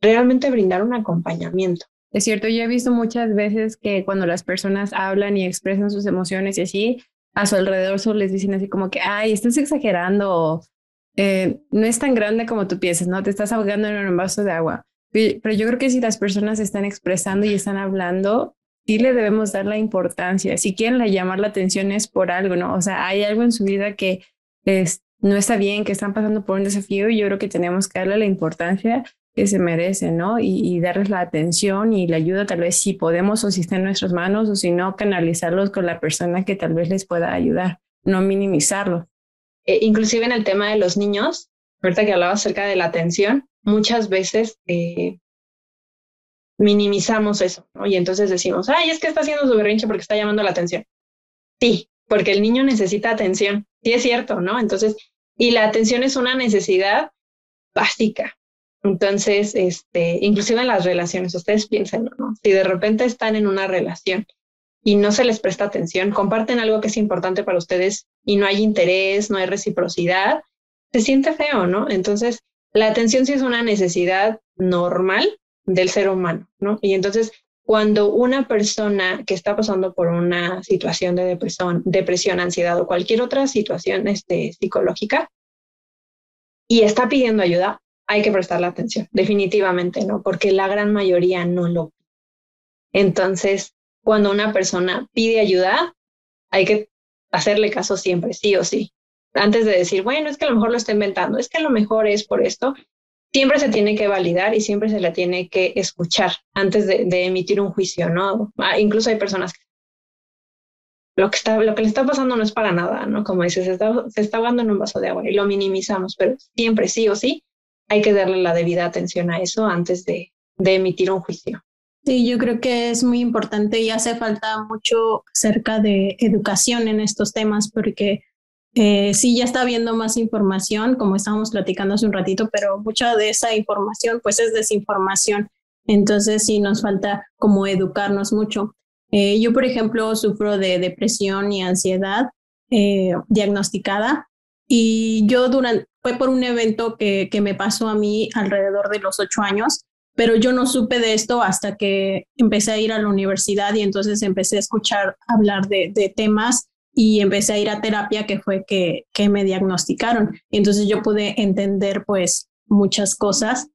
realmente brindar un acompañamiento. Es cierto, yo he visto muchas veces que cuando las personas hablan y expresan sus emociones y así, a su alrededor solo les dicen así como que, ay, estás exagerando, eh, no es tan grande como tú piensas, ¿no? Te estás ahogando en un vaso de agua. Pero yo creo que si las personas están expresando y están hablando, sí le debemos dar la importancia. Si quieren llamar la atención es por algo, ¿no? O sea, hay algo en su vida que es, no está bien, que están pasando por un desafío y yo creo que tenemos que darle la importancia que se merecen, ¿no? Y, darles la atención y la ayuda tal vez si podemos o si está en nuestras manos o si no, canalizarlos con la persona que tal vez les pueda ayudar, no minimizarlo. Eh, inclusive en el tema de los niños, ahorita que hablaba acerca de la atención, muchas veces eh, minimizamos eso, ¿no? Y entonces decimos, ay, es que está haciendo su berrinche porque está llamando la atención. Sí, porque el niño necesita atención. Sí es cierto, ¿no? Entonces, y la atención es una necesidad básica, entonces, este, inclusive en las relaciones, ustedes piensen, ¿no? Si de repente están en una relación y no se les presta atención, comparten algo que es importante para ustedes y no hay interés, no hay reciprocidad, se siente feo, ¿no? Entonces, la atención sí es una necesidad normal, del ser humano, ¿no? Y entonces, cuando una persona que está pasando por una situación de depresión, depresión, ansiedad o cualquier otra situación este, psicológica y está pidiendo ayuda, hay que prestarle atención, definitivamente, ¿no? Porque la gran mayoría no lo. Entonces, cuando una persona pide ayuda, hay que hacerle caso siempre, sí o sí. Antes de decir, bueno, es que a lo mejor lo está inventando, es que a lo mejor es por esto, siempre se tiene que validar y siempre se la tiene que escuchar antes de, emitir un juicio, ¿no? Ah, incluso hay personas que lo que, está, lo que le está pasando no es para nada, ¿no? Como dices, se está, se está ahogando en un vaso de agua y lo minimizamos, pero siempre sí o sí hay que darle la debida atención a eso antes de, emitir un juicio. Sí, yo creo que es muy importante y hace falta mucho acerca de educación en estos temas porque eh, sí ya está habiendo más información, como estábamos platicando hace un ratito, pero mucha de esa información pues es desinformación. Entonces sí nos falta como educarnos mucho. Eh, yo, por ejemplo, sufro de depresión y ansiedad eh, diagnosticada y yo durante, fue por un evento que, que me pasó a mí alrededor de los ocho años, pero yo no supe de esto hasta que empecé a ir a la universidad y entonces empecé a escuchar hablar de, de temas y empecé a ir a terapia que fue que, que me diagnosticaron. Y entonces yo pude entender pues muchas cosas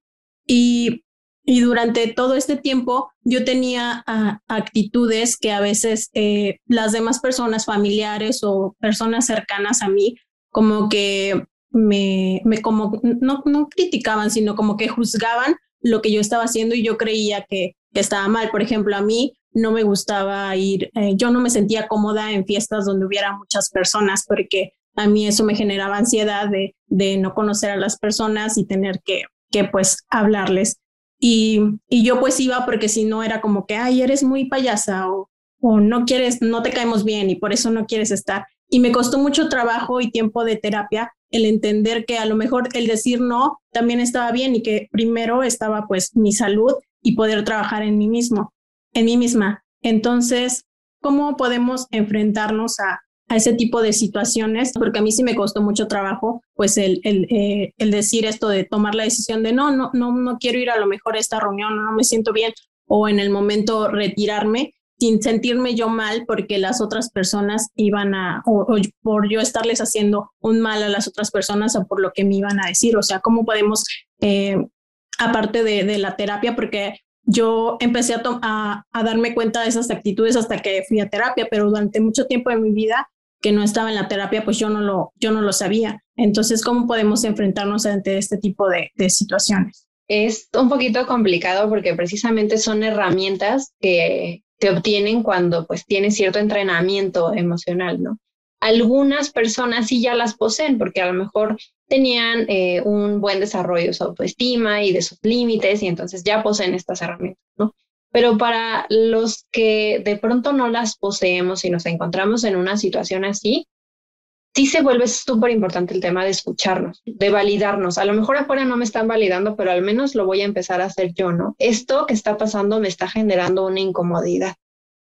y, y durante todo este tiempo yo tenía ah, actitudes que a veces eh, las demás personas familiares o personas cercanas a mí como que me, me como no, no criticaban, sino como que juzgaban lo que yo estaba haciendo y yo creía que, estaba mal. Por ejemplo, a mí no me gustaba ir, eh, yo no me sentía cómoda en fiestas donde hubiera muchas personas porque a mí eso me generaba ansiedad de, de no conocer a las personas y tener que, que pues hablarles. Y, y yo pues iba porque si no era como que, ay, eres muy payasa o, o no quieres, no te caemos bien y por eso no quieres estar. Y me costó mucho trabajo y tiempo de terapia el entender que a lo mejor el decir no también estaba bien y que primero estaba pues mi salud y poder trabajar en mí mismo, en mí misma. Entonces, ¿cómo podemos enfrentarnos a, a ese tipo de situaciones? Porque a mí sí me costó mucho trabajo pues el, el, eh, el decir esto de tomar la decisión de no, no, no, no quiero ir a lo mejor a esta reunión, no me siento bien o en el momento retirarme sin sentirme yo mal porque las otras personas iban a, o, por yo estarles haciendo un mal a las otras personas o por lo que me iban a decir. O sea, ¿cómo podemos, eh, aparte de, de, la terapia, porque yo empecé a, a, a, darme cuenta de esas actitudes hasta que fui a terapia, pero durante mucho tiempo de mi vida que no estaba en la terapia, pues yo no lo, yo no lo sabía. Entonces, ¿cómo podemos enfrentarnos ante este tipo de, de situaciones? Es un poquito complicado porque precisamente son herramientas que te obtienen cuando pues tienes cierto entrenamiento emocional, ¿no? Algunas personas sí ya las poseen porque a lo mejor tenían eh, un buen desarrollo de su autoestima y de sus límites y entonces ya poseen estas herramientas, ¿no? Pero para los que de pronto no las poseemos y nos encontramos en una situación así, sí se vuelve súper importante el tema de escucharnos, de validarnos. A lo mejor afuera no me están validando, pero al menos lo voy a empezar a hacer yo, ¿no? Esto que está pasando me está generando una incomodidad.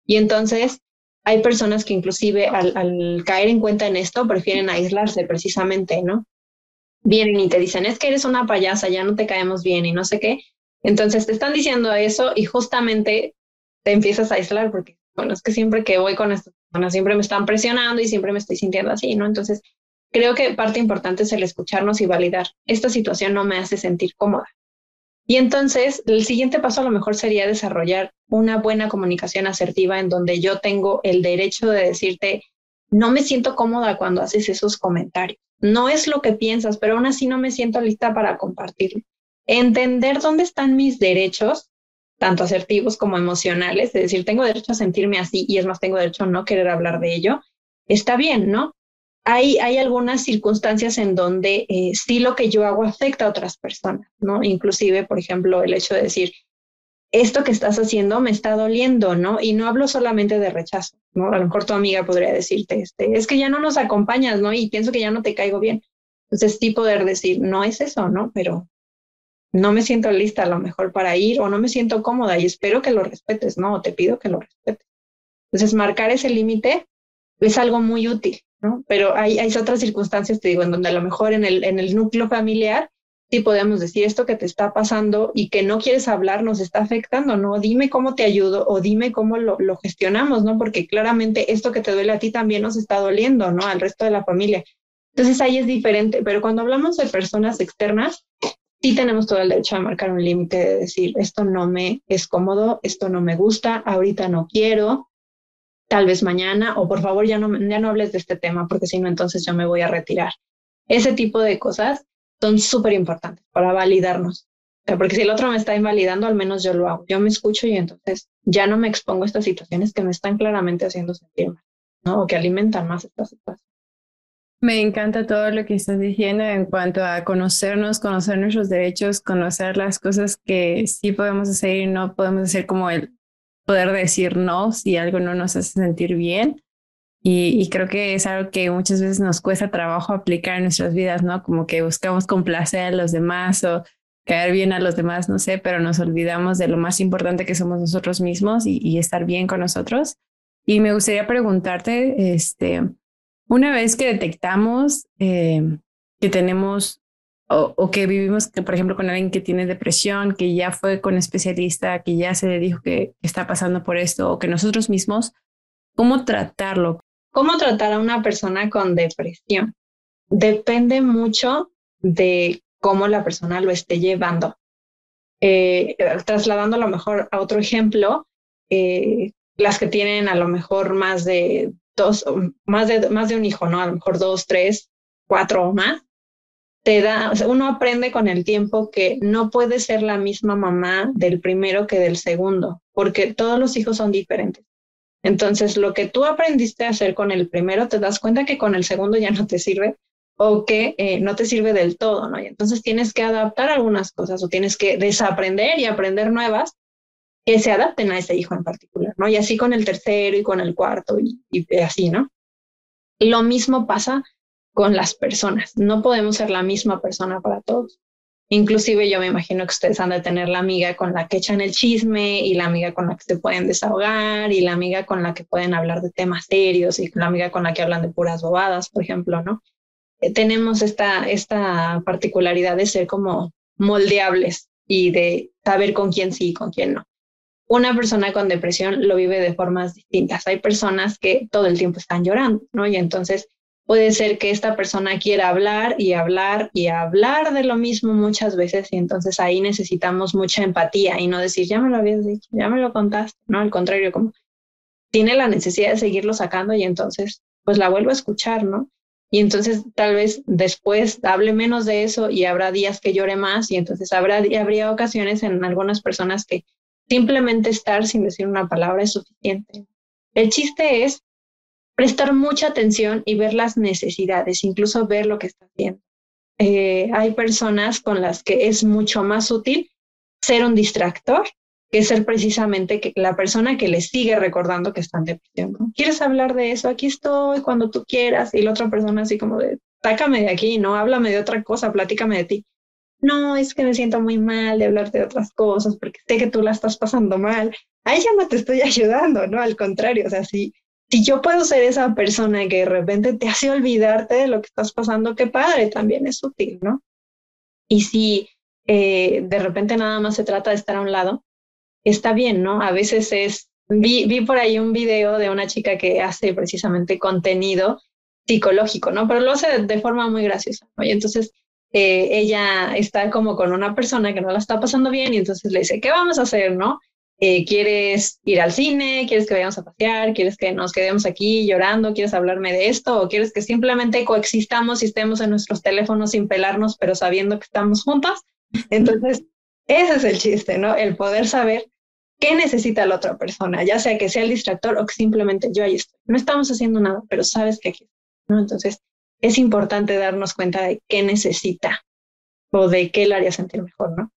Y entonces hay personas que inclusive al, caer en cuenta en esto prefieren aislarse precisamente, ¿no? Vienen y te dicen, es que eres una payasa, ya no te caemos bien y no sé qué. Entonces te están diciendo eso y justamente te empiezas a aislar porque, bueno, es que siempre que voy con estas personas siempre me están presionando y siempre me estoy sintiendo así, ¿no? Entonces, creo que parte importante es el escucharnos y validar. Esta situación no me hace sentir cómoda. Y entonces, el siguiente paso a lo mejor sería desarrollar una buena comunicación asertiva en donde yo tengo el derecho de decirte, no me siento cómoda cuando haces esos comentarios. No es lo que piensas, pero aún así no me siento lista para compartirlo. Entender dónde están mis derechos tanto asertivos como emocionales, es decir, tengo derecho a sentirme así y es más, tengo derecho a no querer hablar de ello, está bien, ¿no? Hay, hay algunas circunstancias en donde eh, sí lo que yo hago afecta a otras personas, ¿no? Inclusive, por ejemplo, el hecho de decir, esto que estás haciendo me está doliendo, ¿no? Y no hablo solamente de rechazo, ¿no? A lo mejor tu amiga podría decirte, este, es que ya no nos acompañas, ¿no? Y pienso que ya no te caigo bien. Entonces, sí poder decir, no es eso, ¿no? Pero no me siento lista a lo mejor para ir o no me siento cómoda y espero que lo respetes, no, te pido que lo respetes. Entonces, marcar ese límite es algo muy útil, ¿no? Pero hay, hay otras circunstancias, te digo, en donde a lo mejor en el, en el núcleo familiar sí podemos decir esto que te está pasando y que no quieres hablar nos está afectando, ¿no? Dime cómo te ayudo o dime cómo lo, lo, gestionamos, ¿no? Porque claramente esto que te duele a ti también nos está doliendo, ¿no? Al resto de la familia. Entonces ahí es diferente, pero cuando hablamos de personas externas, sí tenemos todo el derecho a marcar un límite de decir, esto no me es cómodo, esto no me gusta, ahorita no quiero, tal vez mañana, o por favor ya no, ya no hables de este tema, porque si no, entonces yo me voy a retirar. Ese tipo de cosas son súper importantes para validarnos. porque si el otro me está invalidando, al menos yo lo hago. Yo me escucho y entonces ya no me expongo a estas situaciones que me están claramente haciendo sentir mal, ¿no? O que alimentan más esta situación. Me encanta todo lo que estás diciendo en cuanto a conocernos, conocer nuestros derechos, conocer las cosas que sí podemos hacer y no podemos hacer, como el poder decir no si algo no nos hace sentir bien. Y, creo que es algo que muchas veces nos cuesta trabajo aplicar en nuestras vidas, ¿no? Como que buscamos complacer a los demás o caer bien a los demás, no sé, pero nos olvidamos de lo más importante que somos nosotros mismos y estar bien con nosotros. Y me gustaría preguntarte, este, una vez que detectamos eh, que tenemos o, que vivimos, que, por ejemplo, con alguien que tiene depresión, que ya fue con especialista, que ya se le dijo que está pasando por esto, o que nosotros mismos, ¿cómo tratarlo? ¿Cómo tratar a una persona con depresión? Depende mucho de cómo la persona lo esté llevando. Eh, trasladando a lo mejor a otro ejemplo, eh, las que tienen a lo mejor más de dos, más de, más de un hijo, ¿no? A lo mejor dos, tres, cuatro o más, te da, uno aprende con el tiempo que no puede ser la misma mamá del primero que del segundo, porque todos los hijos son diferentes. Entonces, lo que tú aprendiste a hacer con el primero, te das cuenta que con el segundo ya no te sirve o que eh, no te sirve del todo, ¿no? Y entonces tienes que adaptar algunas cosas o tienes que desaprender y aprender nuevas que se adapten a ese hijo en particular, ¿no? Y así con el tercero y con el cuarto y, así, ¿no? Lo mismo pasa con las personas. No podemos ser la misma persona para todos. Inclusive yo me imagino que ustedes han de tener la amiga con la que echan el chisme y la amiga con la que se pueden desahogar y la amiga con la que pueden hablar de temas serios y la amiga con la que hablan de puras bobadas, por ejemplo, ¿no? Eh, tenemos esta, esta particularidad de ser como moldeables y de saber con quién sí y con quién no una persona con depresión lo vive de formas distintas. Hay personas que todo el tiempo están llorando, ¿no? Y entonces puede ser que esta persona quiera hablar y hablar y hablar de lo mismo muchas veces y entonces ahí necesitamos mucha empatía y no decir, ya me lo habías dicho, ya me lo contaste, ¿no? Al contrario, como tiene la necesidad de seguirlo sacando y entonces pues la vuelvo a escuchar, ¿no? Y entonces tal vez después hable menos de eso y habrá días que llore más y entonces habrá, habría ocasiones en algunas personas que Simplemente estar sin decir una palabra es suficiente. El chiste es prestar mucha atención y ver las necesidades, incluso ver lo que está haciendo. Eh, hay personas con las que es mucho más útil ser un distractor que ser precisamente que la persona que les sigue recordando que están depresión. ¿Quieres hablar de eso? Aquí estoy cuando tú quieras. Y la otra persona así como de, sácame de aquí, no, háblame de otra cosa, platícame de ti no, es que me siento muy mal de hablar de otras cosas porque sé que tú la estás pasando mal. Ahí ya no te estoy ayudando, ¿no? Al contrario, o sea, si, si yo puedo ser esa persona que de repente te hace olvidarte de lo que estás pasando, qué padre, también es útil, ¿no? Y si eh, de repente nada más se trata de estar a un lado, está bien, ¿no? A veces es, vi, vi por ahí un video de una chica que hace precisamente contenido psicológico, ¿no? Pero lo hace de, forma muy graciosa, ¿no? Y entonces eh, ella está como con una persona que no la está pasando bien y entonces le dice, ¿qué vamos a hacer, no? Eh, ¿Quieres ir al cine? ¿Quieres que vayamos a pasear? ¿Quieres que nos quedemos aquí llorando? ¿Quieres hablarme de esto? ¿O quieres que simplemente coexistamos y estemos en nuestros teléfonos sin pelarnos, pero sabiendo que estamos juntas? Entonces, ese es el chiste, ¿no? El poder saber qué necesita la otra persona, ya sea que sea el distractor o que simplemente yo ahí estoy. No estamos haciendo nada, pero sabes que aquí, ¿no? Entonces, es importante darnos cuenta de qué necesita o de qué le haría sentir mejor, ¿no?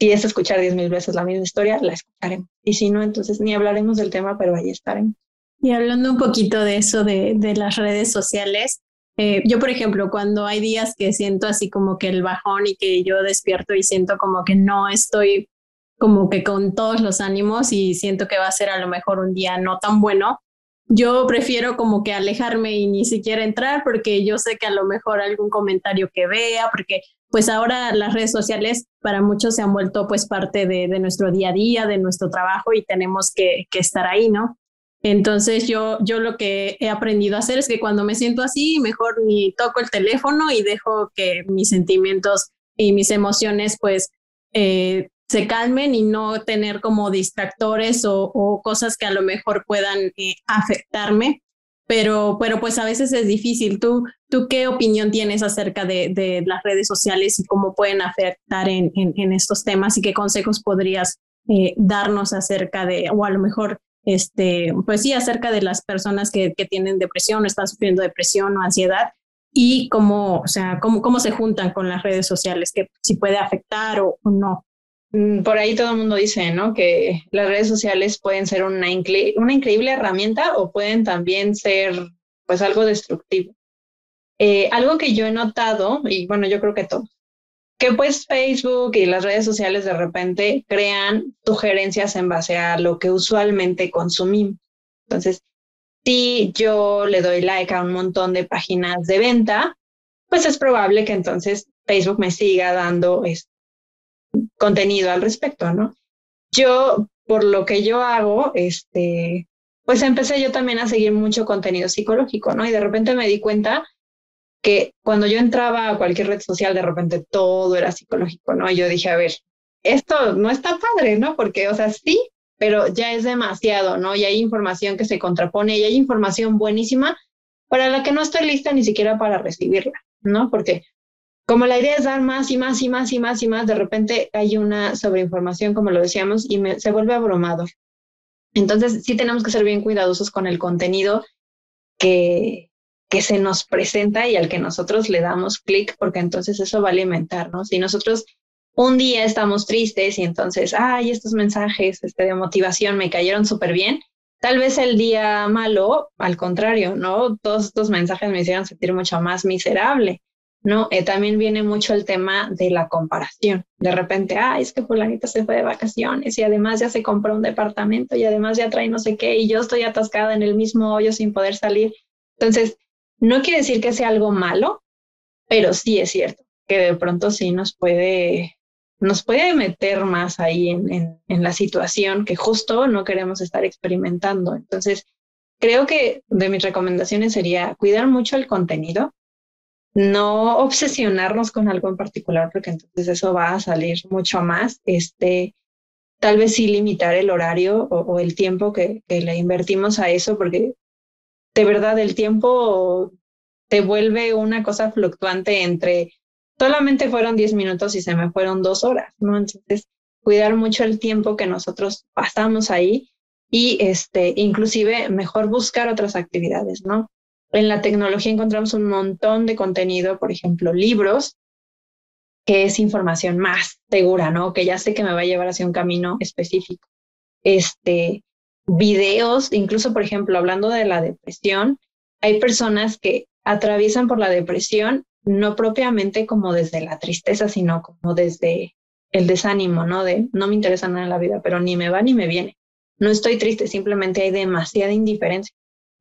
Si es escuchar diez mil veces la misma historia, la escucharemos. Y si no, entonces ni hablaremos del tema, pero ahí estaremos. Y hablando un poquito de eso de, las redes sociales, eh, yo, por ejemplo, cuando hay días que siento así como que el bajón y que yo despierto y siento como que no estoy como que con todos los ánimos y siento que va a ser a lo mejor un día no tan bueno, yo prefiero como que alejarme y ni siquiera entrar porque yo sé que a lo mejor algún comentario que vea, porque pues ahora las redes sociales para muchos se han vuelto pues parte de, nuestro día a día, de nuestro trabajo y tenemos que, estar ahí, ¿no? Entonces yo, yo lo que he aprendido a hacer es que cuando me siento así, mejor ni toco el teléfono y dejo que mis sentimientos y mis emociones pues eh, se calmen y no tener como distractores o, cosas que a lo mejor puedan eh, afectarme. Pero, pero pues a veces es difícil. ¿Tú, tú qué opinión tienes acerca de, de las redes sociales y cómo pueden afectar en, en, estos temas y qué consejos podrías eh, darnos acerca de, o a lo mejor, este, pues sí, acerca de las personas que, que tienen depresión o están sufriendo depresión o ansiedad y cómo, o sea, cómo, cómo se juntan con las redes sociales, que si puede afectar o no. Mm, por ahí todo el mundo dice, ¿no? Que las redes sociales pueden ser una, increíble herramienta o pueden también ser, pues, algo destructivo. Eh, algo que yo he notado, y bueno, yo creo que todos, que pues Facebook y las redes sociales de repente crean sugerencias en base a lo que usualmente consumimos. Entonces, si yo le doy like a un montón de páginas de venta, pues es probable que entonces Facebook me siga dando este, contenido al respecto, ¿no? Yo, por lo que yo hago, este, pues empecé yo también a seguir mucho contenido psicológico, ¿no? Y de repente me di cuenta que cuando yo entraba a cualquier red social, de repente todo era psicológico, ¿no? Y yo dije, a ver, esto no está padre, ¿no? Porque, o sea, sí, pero ya es demasiado, ¿no? Y hay información que se contrapone y hay información buenísima para la que no estoy lista ni siquiera para recibirla, ¿no? Porque como la idea es dar más y más y más y más y más, de repente hay una sobreinformación, como lo decíamos, y se vuelve abrumado. Entonces, sí tenemos que ser bien cuidadosos con el contenido que, que se nos presenta y al que nosotros le damos clic, porque entonces eso va a alimentar, ¿no? Si nosotros un día estamos tristes y entonces, ay, estos mensajes este, de motivación me cayeron súper bien, tal vez el día malo, al contrario, ¿no? Todos estos mensajes me hicieron sentir mucho más miserable. ¿No? Eh, también viene mucho el tema de la comparación. De repente, ah, es que fulanita se fue de vacaciones y además ya se compró un departamento y además ya trae no sé qué y yo estoy atascada en el mismo hoyo sin poder salir. Entonces, no quiere decir que sea algo malo, pero sí es cierto que de pronto sí nos puede, nos puede meter más ahí en, en, en la situación que justo no queremos estar experimentando. Entonces, creo que de mis recomendaciones sería cuidar mucho el contenido, no obsesionarnos con algo en particular, porque entonces eso va a salir mucho más. Este, tal vez sí limitar el horario o, el tiempo que, que, le invertimos a eso, porque de verdad el tiempo te vuelve una cosa fluctuante entre solamente fueron 10 minutos y se me fueron dos horas, ¿no? Entonces, cuidar mucho el tiempo que nosotros pasamos ahí y este, inclusive mejor buscar otras actividades, ¿no? En la tecnología encontramos un montón de contenido, por ejemplo, libros, que es información más segura, ¿no? Que ya sé que me va a llevar hacia un camino específico. Este, videos, incluso, por ejemplo, hablando de la depresión, hay personas que atraviesan por la depresión no propiamente como desde la tristeza, sino como desde el desánimo, ¿no? De no me interesa nada en la vida, pero ni me va ni me viene. No estoy triste, simplemente hay demasiada indiferencia.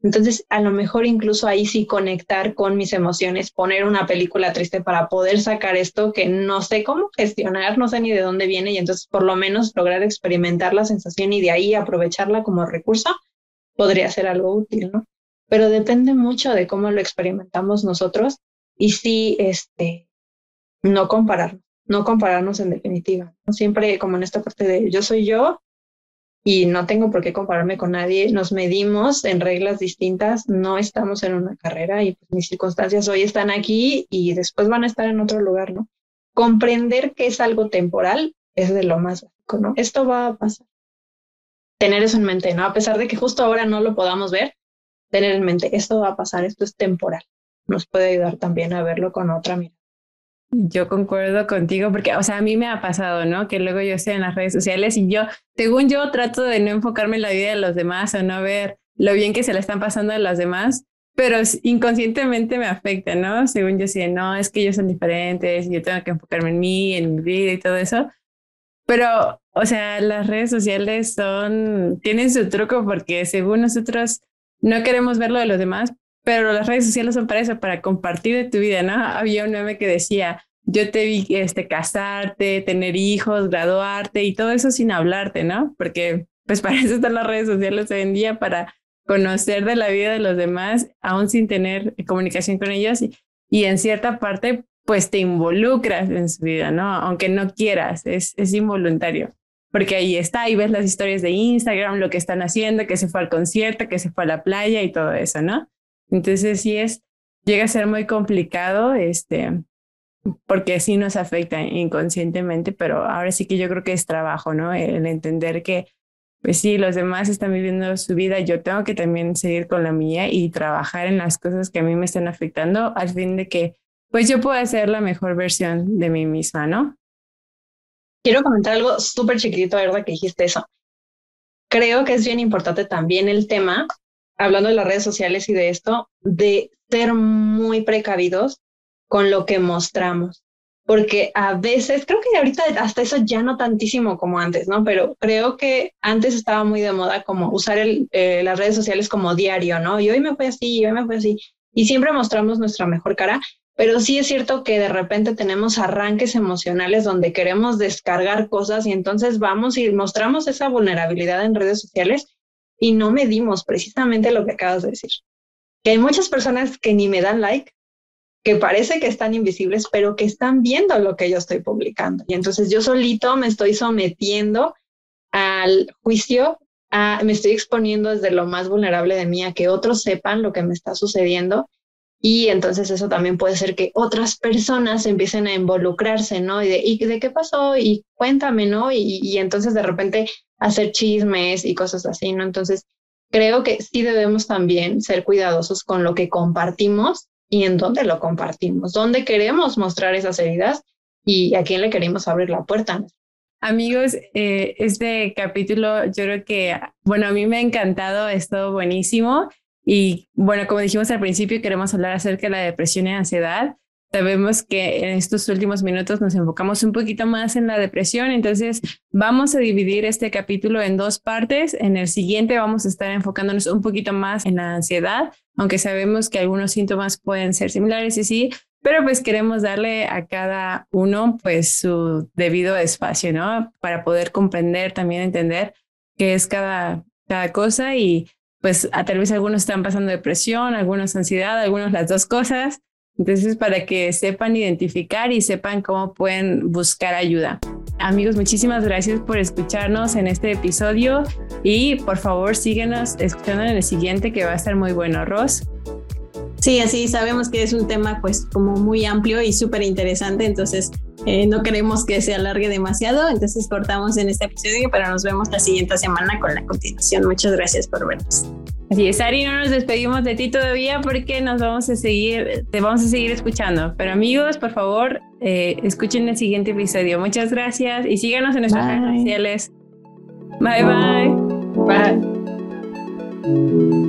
Entonces, a lo mejor incluso ahí sí conectar con mis emociones, poner una película triste para poder sacar esto que no sé cómo gestionar, no sé ni de dónde viene y entonces por lo menos lograr experimentar la sensación y de ahí aprovecharla como recurso podría ser algo útil, ¿no? Pero depende mucho de cómo lo experimentamos nosotros y sí, este, no compararnos, no compararnos en definitiva. Siempre como en esta parte de yo soy yo y no tengo por qué compararme con nadie. Nos medimos en reglas distintas, no estamos en una carrera y pues, mis circunstancias hoy están aquí y después van a estar en otro lugar, ¿no? Comprender que es algo temporal es de lo más básico, ¿no? Esto va a pasar. Tener eso en mente, ¿no? A pesar de que justo ahora no lo podamos ver, tener en mente, esto va a pasar, esto es temporal. Nos puede ayudar también a verlo con otra mirada. Yo concuerdo contigo porque, o sea, a mí me ha pasado, ¿no? Que luego yo estoy en las redes sociales y yo, según yo, trato de no enfocarme en la vida de los demás o no ver lo bien que se le están pasando a los demás, pero inconscientemente me afecta, ¿no? Según yo, sí, no, es que ellos son diferentes y yo tengo que enfocarme en mí, en mi vida y todo eso. Pero, o sea, las redes sociales son, tienen su truco porque según nosotros no queremos ver lo de los demás, pero las redes sociales son para eso, para compartir de tu vida, ¿no? Había un meme que decía, yo te vi este, casarte, tener hijos, graduarte y todo eso sin hablarte, ¿no? Porque pues para eso están las redes sociales hoy en día, para conocer de la vida de los demás, aún sin tener comunicación con ellos y, y en cierta parte, pues te involucras en su vida, ¿no? Aunque no quieras, es, es involuntario. Porque ahí está, y ves las historias de Instagram, lo que están haciendo, que se fue al concierto, que se fue a la playa y todo eso, ¿no? Entonces sí es, llega a ser muy complicado, este, porque sí nos afecta inconscientemente, pero ahora sí que yo creo que es trabajo, ¿no? El entender que pues sí, los demás están viviendo su vida, yo tengo que también seguir con la mía y trabajar en las cosas que a mí me están afectando al fin de que pues yo pueda ser la mejor versión de mí misma, ¿no? Quiero comentar algo súper chiquitito, ¿verdad? Que dijiste eso. Creo que es bien importante también el tema, hablando de las redes sociales y de esto, de ser muy precavidos con lo que mostramos porque a veces, creo que ahorita hasta eso ya no tantísimo como antes, ¿no? Pero creo que antes estaba muy de moda como usar eh, las redes sociales como diario, ¿no? Y hoy me fui así, y hoy me fui así, y siempre mostramos nuestra mejor cara, pero sí es cierto que de repente tenemos arranques emocionales donde queremos descargar cosas y entonces vamos y mostramos esa vulnerabilidad en redes sociales y no medimos precisamente lo que acabas de decir. Que hay muchas personas que ni me dan like que parece que están invisibles, pero que están viendo lo que yo estoy publicando. Y entonces yo solito me estoy sometiendo al juicio, me estoy exponiendo desde lo más vulnerable de mí a que otros sepan lo que me está sucediendo. Y entonces eso también puede ser que otras personas empiecen a involucrarse, ¿no? Y de, ¿y de qué pasó? Y cuéntame, ¿no? Y, entonces de repente hacer chismes y cosas así, ¿no? Entonces creo que sí debemos también ser cuidadosos con lo que compartimos y en dónde lo compartimos, dónde queremos mostrar esas heridas y a quién le queremos abrir la puerta. Amigos, eh, este capítulo yo creo que, bueno, a mí me ha encantado, es todo buenísimo. Y bueno, como dijimos al principio, queremos hablar acerca de la depresión y ansiedad. Sabemos que en estos últimos minutos nos enfocamos un poquito más en la depresión, entonces vamos a dividir este capítulo en dos partes. En el siguiente vamos a estar enfocándonos un poquito más en la ansiedad, aunque sabemos que algunos síntomas pueden ser similares y sí, pero pues queremos darle a cada uno pues su debido espacio, ¿no? Para poder comprender, también entender qué es cada, cada cosa y pues a tal vez algunos están pasando depresión, algunos ansiedad, algunos las dos cosas. Entonces, para que sepan identificar y sepan cómo pueden buscar ayuda. Amigos, muchísimas gracias por escucharnos en este episodio y por favor síguenos escuchando en el siguiente que va a estar muy bueno. Ros. Sí, así sabemos que es un tema pues como muy amplio y súper interesante, entonces eh, no queremos que se alargue demasiado, entonces cortamos en este episodio, pero nos vemos la siguiente semana con la continuación. Muchas gracias por vernos. Así es, Ari, no nos despedimos de ti todavía porque nos vamos a seguir, te vamos a seguir escuchando. Pero amigos, por favor, eh, escuchen el siguiente episodio. Muchas gracias y síganos en nuestras redes sociales. bye. Bye. bye.